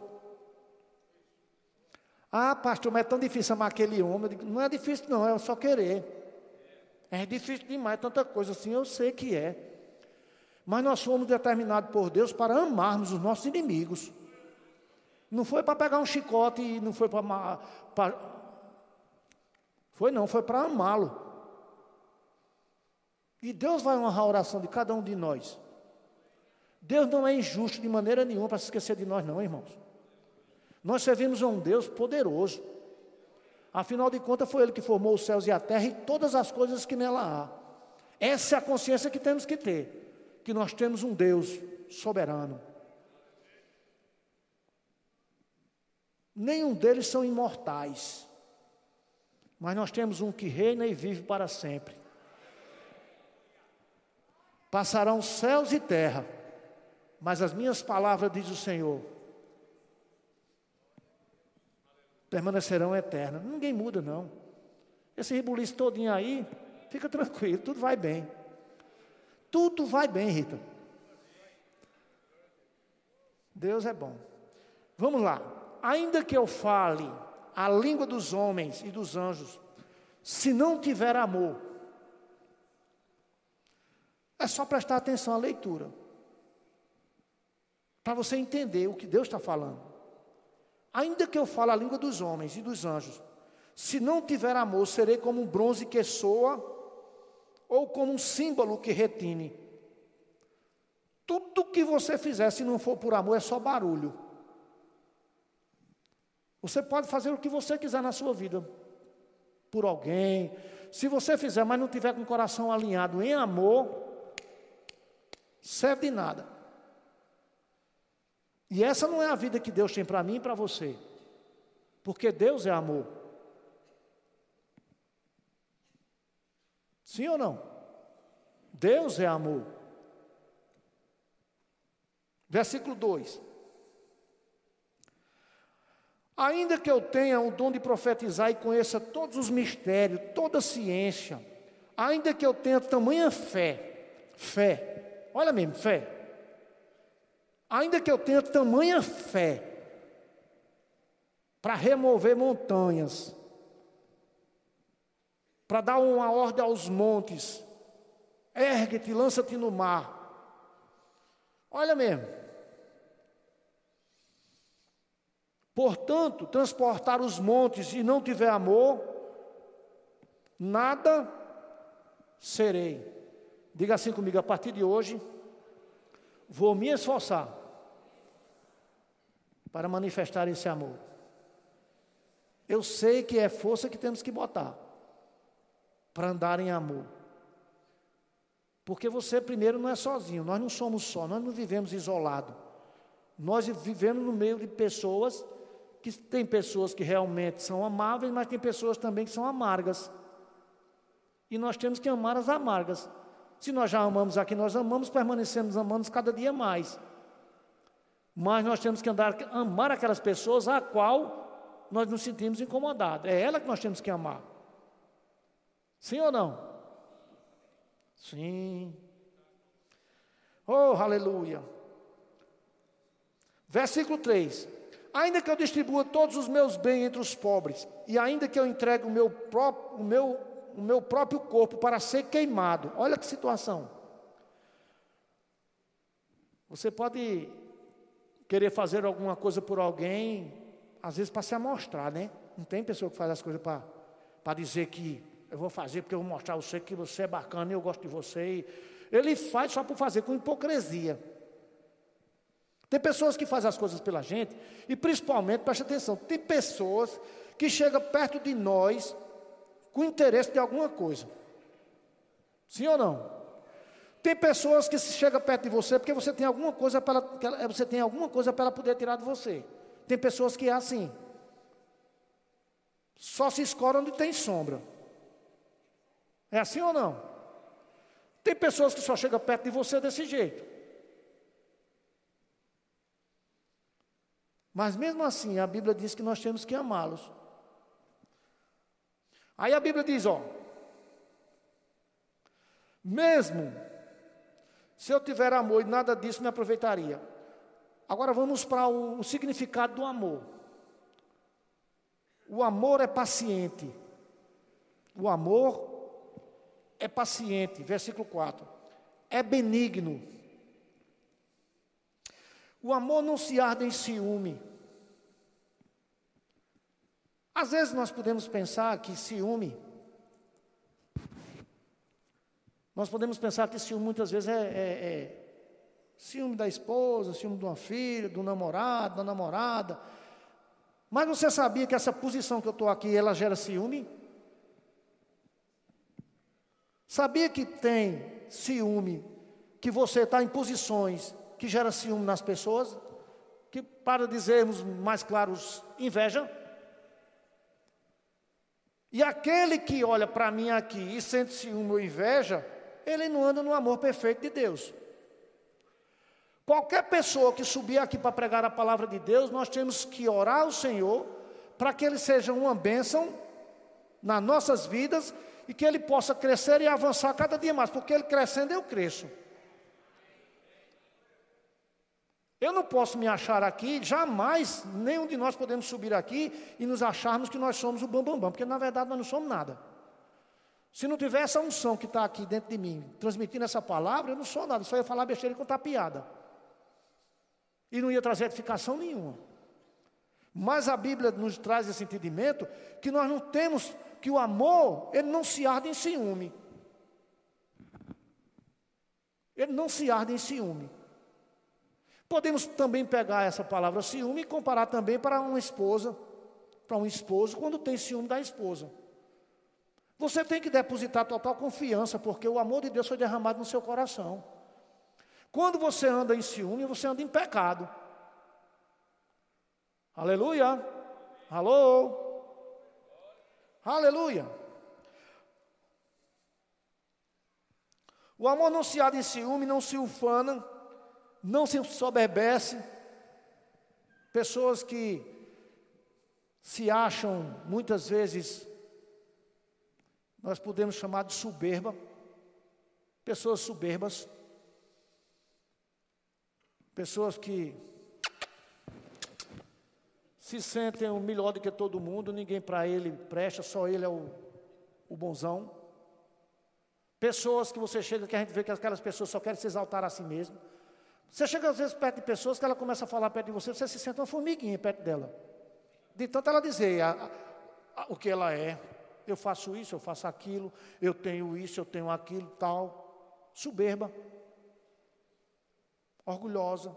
Ah, pastor, mas é tão difícil amar aquele homem. Digo, não é difícil, não, é só querer. É difícil demais, tanta coisa assim, eu sei que é. Mas nós fomos determinados por Deus para amarmos os nossos inimigos. Não foi para pegar um chicote e não foi para, foi não, foi para amá-lo. E Deus vai honrar a oração de cada um de nós. Deus não é injusto de maneira nenhuma para se esquecer de nós, não, irmãos. Nós servimos a um Deus poderoso. Afinal de contas, foi Ele que formou os céus e a terra e todas as coisas que nela há. Essa é a consciência que temos que ter: que nós temos um Deus soberano.
Nenhum deles são imortais. Mas nós temos um que reina e vive para sempre. Passarão céus e terra, mas as minhas palavras, diz o Senhor, permanecerão eternas. Ninguém muda, não. Esse rebuliço todinho aí, fica tranquilo, tudo vai bem. Tudo vai bem, Rita. Deus é bom. Vamos lá. Ainda que eu fale a língua dos homens e dos anjos, se não tiver amor, é só prestar atenção à leitura, para você entender o que Deus está falando. Ainda que eu fale a língua dos homens e dos anjos, se não tiver amor, serei como um bronze que soa, ou como um símbolo que retine. Tudo que você fizer, se não for por amor, é só barulho. Você pode fazer o que você quiser na sua vida, por alguém. Se você fizer, mas não tiver com o coração alinhado em amor, serve de nada. E essa não é a vida que Deus tem para mim e para você. Porque Deus é amor. Sim ou não? Deus é amor. Versículo 2. Ainda que eu tenha o dom de profetizar e conheça todos os mistérios, toda a ciência, ainda que eu tenha tamanha fé, fé, olha mesmo, fé, ainda que eu tenha tamanha fé para remover montanhas, para dar uma ordem aos montes, ergue-te, lança-te no mar, Olha mesmo. Portanto, transportar os montes e não tiver amor, nada serei. Diga assim comigo, a partir de hoje, vou me esforçar para manifestar esse amor. Eu sei que é força que temos que botar para andar em amor. Porque você, primeiro, não é sozinho, nós não somos só, nós não vivemos isolado. Nós vivemos no meio de pessoas que tem pessoas que realmente são amáveis, mas tem pessoas também que são amargas. E nós temos que amar as amargas. Se nós já amamos aqui, nós amamos, permanecemos amando cada dia mais. Mas nós temos que andar, amar aquelas pessoas a qual nós nos sentimos incomodados. É ela que nós temos que amar. Sim ou não? Sim. Oh, aleluia. Versículo 3: Ainda que eu distribua todos os meus bens entre os pobres, e ainda que eu entregue o meu, próprio, o meu, o meu próprio corpo para ser queimado, olha que situação. Você pode querer fazer alguma coisa por alguém, às vezes para se amostrar, né? Não tem pessoa que faz as coisas para, dizer que eu vou fazer porque eu vou mostrar a você que você é bacana e eu gosto de você. Ele faz só por fazer, com hipocrisia. Tem pessoas que fazem as coisas pela gente, e principalmente, preste atenção, tem pessoas que chegam perto de nós com interesse de alguma coisa. Sim ou não? Tem pessoas que chegam perto de você porque você tem alguma coisa para você tem alguma coisa para ela poder tirar de você. Tem pessoas que é assim. Só se escoram onde tem sombra. É assim ou não? Tem pessoas que só chegam perto de você desse jeito. Mas mesmo assim, a Bíblia diz que nós temos que amá-los. Aí a Bíblia diz, ó, mesmo se eu tiver amor e nada disso me aproveitaria. Agora vamos para o, o significado do amor. O amor é paciente. O amor é paciente, versículo 4. É benigno. O amor não se arde em ciúme. Às vezes nós podemos pensar que ciúme, nós podemos pensar que ciúme muitas vezes é, é, é ciúme da esposa, ciúme de uma filha, do namorado, da namorada. Mas você sabia que essa posição que eu estou aqui, ela gera ciúme? Sabia que tem ciúme, que você está em posições que gera ciúme nas pessoas, que para dizermos mais claros, inveja. E aquele que olha para mim aqui e sente ciúme ou inveja, ele não anda no amor perfeito de Deus. Qualquer pessoa que subir aqui para pregar a palavra de Deus, nós temos que orar ao Senhor para que ele seja uma bênção nas nossas vidas e que ele possa crescer e avançar cada dia mais, porque ele crescendo eu cresço. Eu não posso me achar aqui, jamais, nenhum de nós podemos subir aqui e nos acharmos que nós somos o bambambam, bam, bam, porque na verdade nós não somos nada. Se não tiver essa unção que está aqui dentro de mim, transmitindo essa palavra, eu não sou nada, só ia falar besteira e contar piada. E não ia trazer edificação nenhuma. Mas a Bíblia nos traz esse entendimento que nós não temos, que o amor, ele não se arde em ciúme. Ele não se arde em ciúme. Podemos também pegar essa palavra ciúme e comparar também para uma esposa, para um esposo, quando tem ciúme da esposa. Você tem que depositar total confiança, porque o amor de Deus foi derramado no seu coração. Quando você anda em ciúme, você anda em pecado. Aleluia. Alô. Aleluia. O amor há em ciúme, não se ufana, não se soberbece. Pessoas que se acham muitas vezes, nós podemos chamar de soberba, pessoas soberbas, pessoas que se sentem o melhor do que todo mundo, ninguém para ele presta, só ele é o, o bonzão. Pessoas que você chega, que a gente vê que aquelas pessoas só querem se exaltar a si mesmo. Você chega às vezes perto de pessoas que ela começa a falar perto de você, você se sente uma formiguinha perto dela. De tanto ela dizer a, a, a, o que ela é. Eu faço isso, eu faço aquilo, eu tenho isso, eu tenho aquilo, tal. Soberba. Orgulhosa.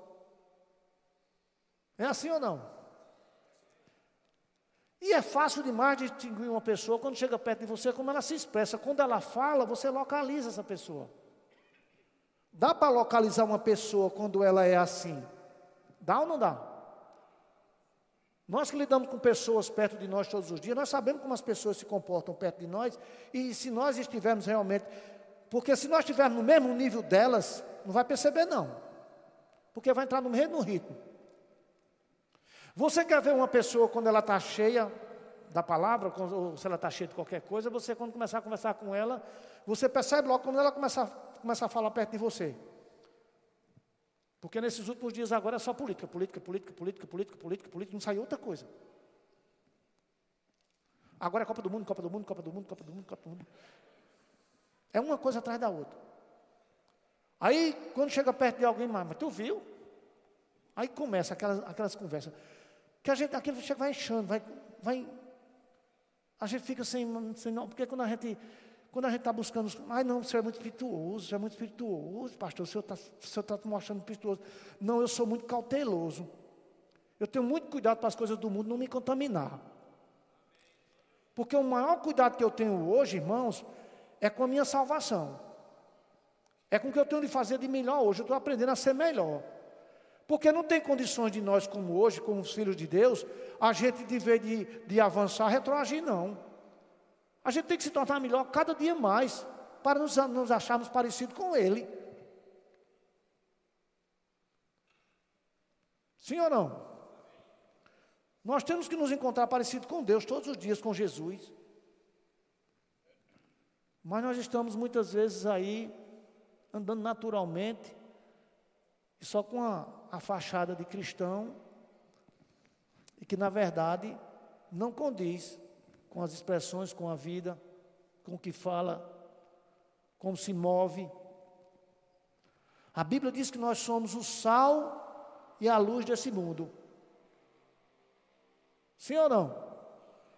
É assim ou não? E é fácil demais distinguir uma pessoa quando chega perto de você, como ela se expressa. Quando ela fala, você localiza essa pessoa. Dá para localizar uma pessoa quando ela é assim? Dá ou não dá? Nós que lidamos com pessoas perto de nós todos os dias, nós sabemos como as pessoas se comportam perto de nós, e se nós estivermos realmente. Porque se nós estivermos no mesmo nível delas, não vai perceber, não. Porque vai entrar no mesmo ritmo. Você quer ver uma pessoa quando ela está cheia da palavra, ou se ela está cheia de qualquer coisa, você quando começar a conversar com ela, você percebe logo quando ela começar, começar a falar perto de você. Porque nesses últimos dias agora é só política, política, política, política, política, política, política, não sai outra coisa. Agora é Copa do Mundo, Copa do Mundo, Copa do Mundo, Copa do Mundo, Copa do Mundo. É uma coisa atrás da outra. Aí, quando chega perto de alguém mas tu viu? Aí começa aquelas, aquelas conversas. Que a gente, aquilo chega, vai enchendo, vai, vai. A gente fica sem, sem não, porque quando a gente quando a gente está buscando, ai não, você é muito espirituoso, você é muito espirituoso, pastor, o senhor está tá mostrando espirituoso. Não, eu sou muito cauteloso. Eu tenho muito cuidado para as coisas do mundo não me contaminar. Porque o maior cuidado que eu tenho hoje, irmãos, é com a minha salvação. É com o que eu tenho de fazer de melhor hoje. Eu estou aprendendo a ser melhor. Porque não tem condições de nós, como hoje, como os filhos de Deus, a gente, de vez de, de avançar, retroagir, não. A gente tem que se tornar melhor cada dia mais, para nos, nos acharmos parecidos com Ele. Sim ou não? Nós temos que nos encontrar parecidos com Deus todos os dias, com Jesus. Mas nós estamos muitas vezes aí, andando naturalmente, e só com a, a fachada de cristão, e que na verdade não condiz com as expressões, com a vida, com o que fala, como se move. A Bíblia diz que nós somos o sal e a luz desse mundo. Sim ou não?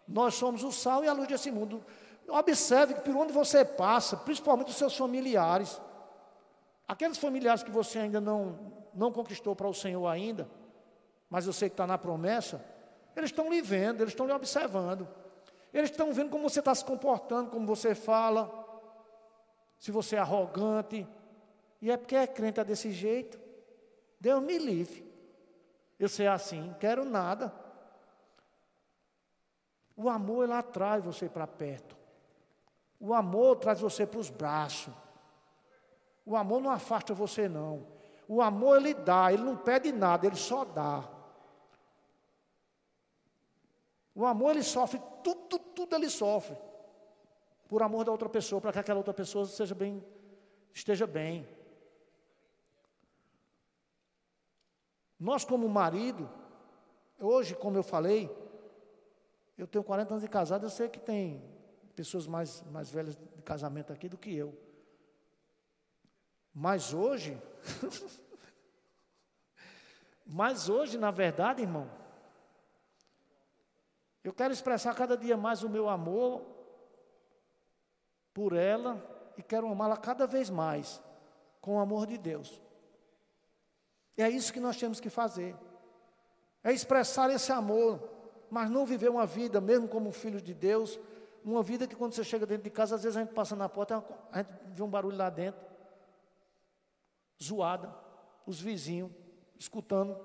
Nós somos o sal e a luz desse mundo. Observe que por onde você passa, principalmente os seus familiares, aqueles familiares que você ainda não, não conquistou para o Senhor ainda, mas eu sei que está na promessa, eles estão lhe vendo, eles estão lhe observando. Eles estão vendo como você está se comportando, como você fala, se você é arrogante. E é porque é crente é desse jeito. Deus me livre. eu ser assim, quero nada. O amor, ele atrai você para perto. O amor traz você para os braços. O amor não afasta você, não. O amor, ele dá, ele não pede nada, ele só dá. O amor, ele sofre, tudo, tudo ele sofre. Por amor da outra pessoa, para que aquela outra pessoa seja bem, esteja bem. Nós, como marido, hoje, como eu falei, eu tenho 40 anos de casado, eu sei que tem pessoas mais, mais velhas de casamento aqui do que eu. Mas hoje, <laughs> mas hoje, na verdade, irmão, eu quero expressar cada dia mais o meu amor por ela e quero amá-la cada vez mais com o amor de Deus. É isso que nós temos que fazer. É expressar esse amor, mas não viver uma vida, mesmo como filho de Deus, uma vida que quando você chega dentro de casa, às vezes a gente passa na porta, a gente vê um barulho lá dentro, zoada, os vizinhos escutando.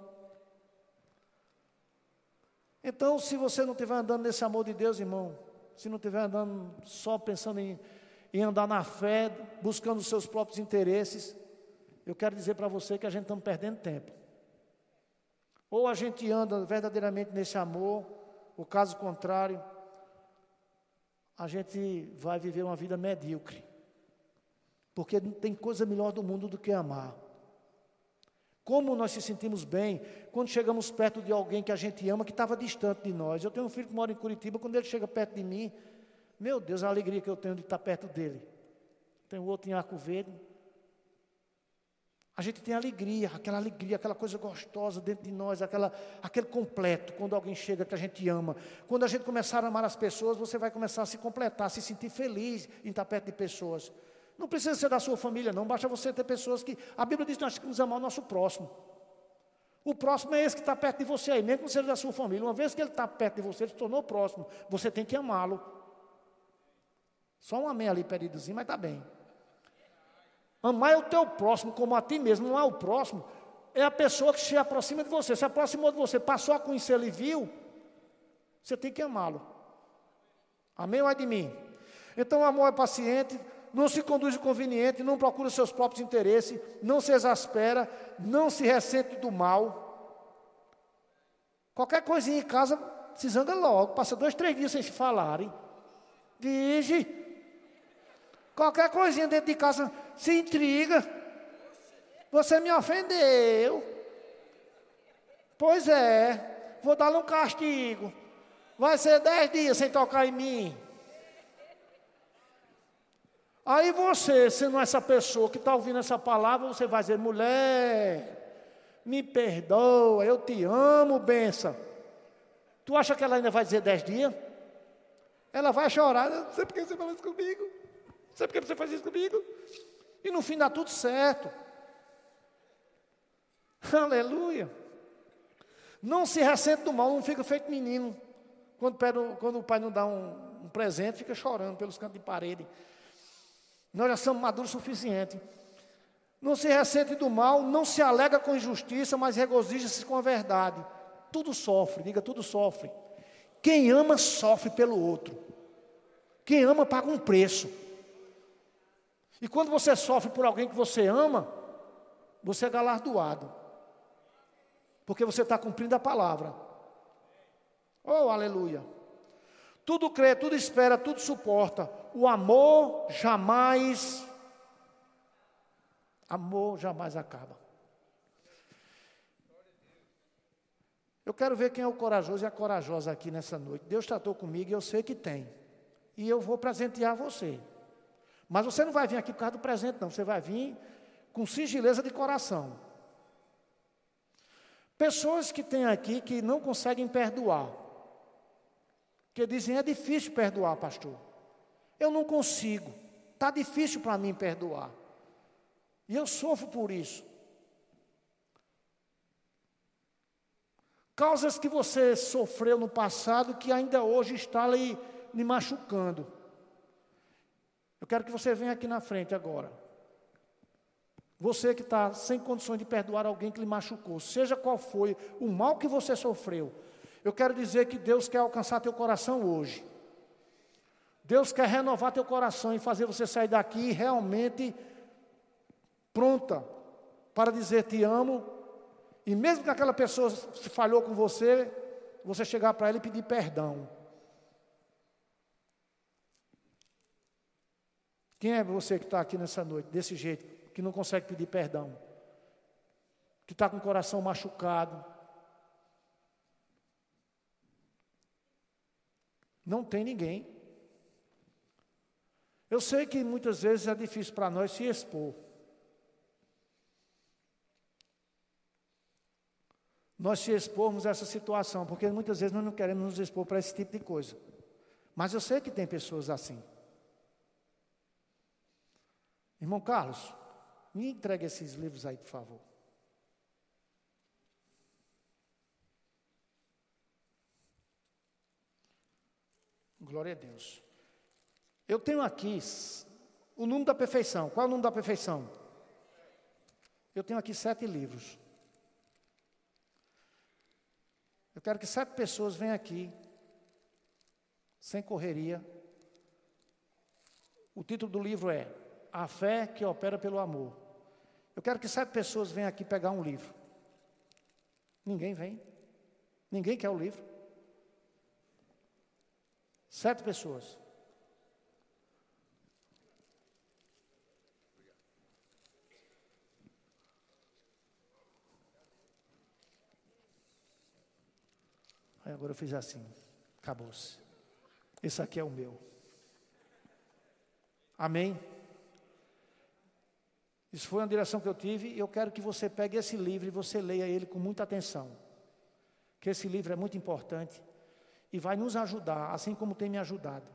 Então, se você não estiver andando nesse amor de Deus, irmão, se não estiver andando só pensando em, em andar na fé, buscando os seus próprios interesses, eu quero dizer para você que a gente está perdendo tempo. Ou a gente anda verdadeiramente nesse amor, o caso contrário, a gente vai viver uma vida medíocre. Porque não tem coisa melhor do mundo do que amar. Como nós se sentimos bem quando chegamos perto de alguém que a gente ama, que estava distante de nós. Eu tenho um filho que mora em Curitiba, quando ele chega perto de mim, meu Deus, a alegria que eu tenho de estar perto dele. Tem outro em Arco Verde, a gente tem alegria, aquela alegria, aquela coisa gostosa dentro de nós, aquela, aquele completo, quando alguém chega que a gente ama. Quando a gente começar a amar as pessoas, você vai começar a se completar, a se sentir feliz em estar perto de pessoas. Não precisa ser da sua família, não, basta você ter pessoas que. A Bíblia diz que nós temos que amar o nosso próximo. O próximo é esse que está perto de você aí, mesmo que seja da sua família. Uma vez que ele está perto de você, ele se tornou próximo. Você tem que amá-lo. Só um amém ali peridozinho, mas está bem. Amar é o teu próximo como a ti mesmo, não é o próximo. É a pessoa que se aproxima de você, se aproximou de você, passou a conhecer e viu, você tem que amá-lo. Amém ou é de mim? Então o amor é paciente, não se conduz inconveniente, não procura seus próprios interesses, não se exaspera, não se ressente do mal. Qualquer coisinha em casa se zanga logo, passa dois, três dias sem se falarem. Vige. Qualquer coisinha dentro de casa se intriga. Você me ofendeu. Pois é, vou dar um castigo. Vai ser dez dias sem tocar em mim. Aí você, sendo essa pessoa que está ouvindo essa palavra, você vai dizer, mulher, me perdoa, eu te amo, benção. Tu acha que ela ainda vai dizer dez dias? Ela vai chorar, não sei por que você falou isso comigo. Sabe por que você faz isso comigo? E no fim dá tudo certo. <laughs> Aleluia. Não se ressente do mal, não fica feito menino. Quando, quando o pai não dá um, um, presente, fica chorando pelos cantos de parede. Nós já somos maduros o suficiente. Não se ressente do mal, não se alega com injustiça, mas regozija-se com a verdade. Tudo sofre, diga, tudo sofre. Quem ama, sofre pelo outro. Quem ama, paga um preço. E quando você sofre por alguém que você ama, você é galardoado. Porque você está cumprindo a palavra. Oh, aleluia. Tudo crê, tudo espera, tudo suporta. O amor jamais. Amor jamais acaba. Eu quero ver quem é o corajoso e a corajosa aqui nessa noite. Deus tratou comigo e eu sei que tem. E eu vou presentear você. Mas você não vai vir aqui por causa do presente, não. Você vai vir com sigileza de coração. Pessoas que tem aqui que não conseguem perdoar. Que dizem, é difícil perdoar, pastor. Eu não consigo. Está difícil para mim perdoar. E eu sofro por isso. Causas que você sofreu no passado que ainda hoje está lhe, lhe machucando. Eu quero que você venha aqui na frente agora. Você que está sem condições de perdoar alguém que lhe machucou, seja qual foi o mal que você sofreu, eu quero dizer que Deus quer alcançar teu coração hoje. Deus quer renovar teu coração e fazer você sair daqui realmente pronta para dizer te amo. E mesmo que aquela pessoa se falhou com você, você chegar para ela e pedir perdão. Quem é você que está aqui nessa noite, desse jeito, que não consegue pedir perdão? Que está com o coração machucado? Não tem ninguém. Eu sei que muitas vezes é difícil para nós se expor. Nós se expormos a essa situação, porque muitas vezes nós não queremos nos expor para esse tipo de coisa. Mas eu sei que tem pessoas assim. Irmão Carlos, me entregue esses livros aí, por favor. Glória a Deus. Eu tenho aqui o número da perfeição. Qual é o número da perfeição? Eu tenho aqui sete livros. Eu quero que sete pessoas venham aqui, sem correria. O título do livro é A Fé que Opera pelo Amor. Eu quero que sete pessoas venham aqui pegar um livro. Ninguém vem. Ninguém quer o livro. Sete pessoas. Aí agora eu fiz assim, acabou-se. Esse aqui é o meu. Amém? Isso foi uma direção que eu tive e eu quero que você pegue esse livro e você leia ele com muita atenção. Que esse livro é muito importante e vai nos ajudar, assim como tem me ajudado.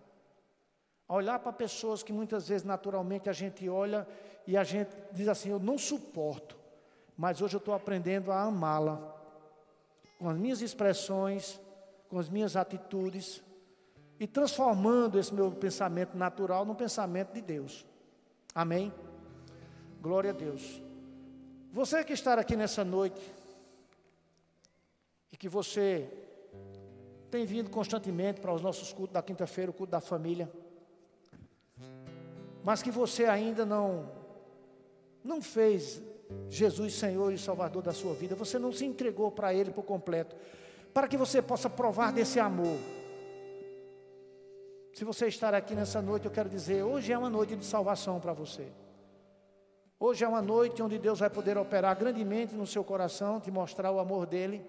A olhar para pessoas que muitas vezes naturalmente a gente olha e a gente diz assim: Eu não suporto, mas hoje eu estou aprendendo a amá-la com as minhas expressões, com as minhas atitudes, e transformando esse meu pensamento natural num pensamento de Deus. Amém? Glória a Deus. Você que está aqui nessa noite, e que você tem vindo constantemente para os nossos cultos da quinta-feira, o culto da família, mas que você ainda não não fez Jesus Senhor e Salvador da sua vida, você não se entregou para Ele por completo, para que você possa provar desse amor. Se você estar aqui nessa noite, eu quero dizer, hoje é uma noite de salvação para você. Hoje é uma noite onde Deus vai poder operar grandemente no seu coração, te mostrar o amor dele.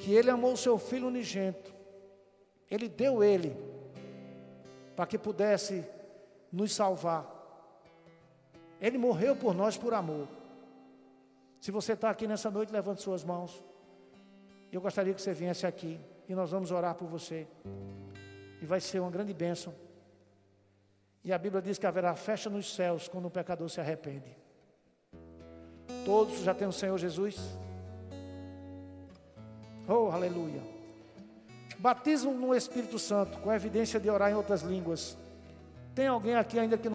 Que ele amou o seu filho unigento. Ele deu ele para que pudesse nos salvar. Ele morreu por nós por amor. Se você está aqui nessa noite, levante suas mãos. Eu gostaria que você viesse aqui e nós vamos orar por você. E vai ser uma grande bênção. E a Bíblia diz que haverá festa nos céus quando um pecador se arrepende. Todos já têm o Senhor Jesus? Oh, aleluia. Batismo no Espírito Santo, com evidência de orar em outras línguas. Tem alguém aqui ainda que não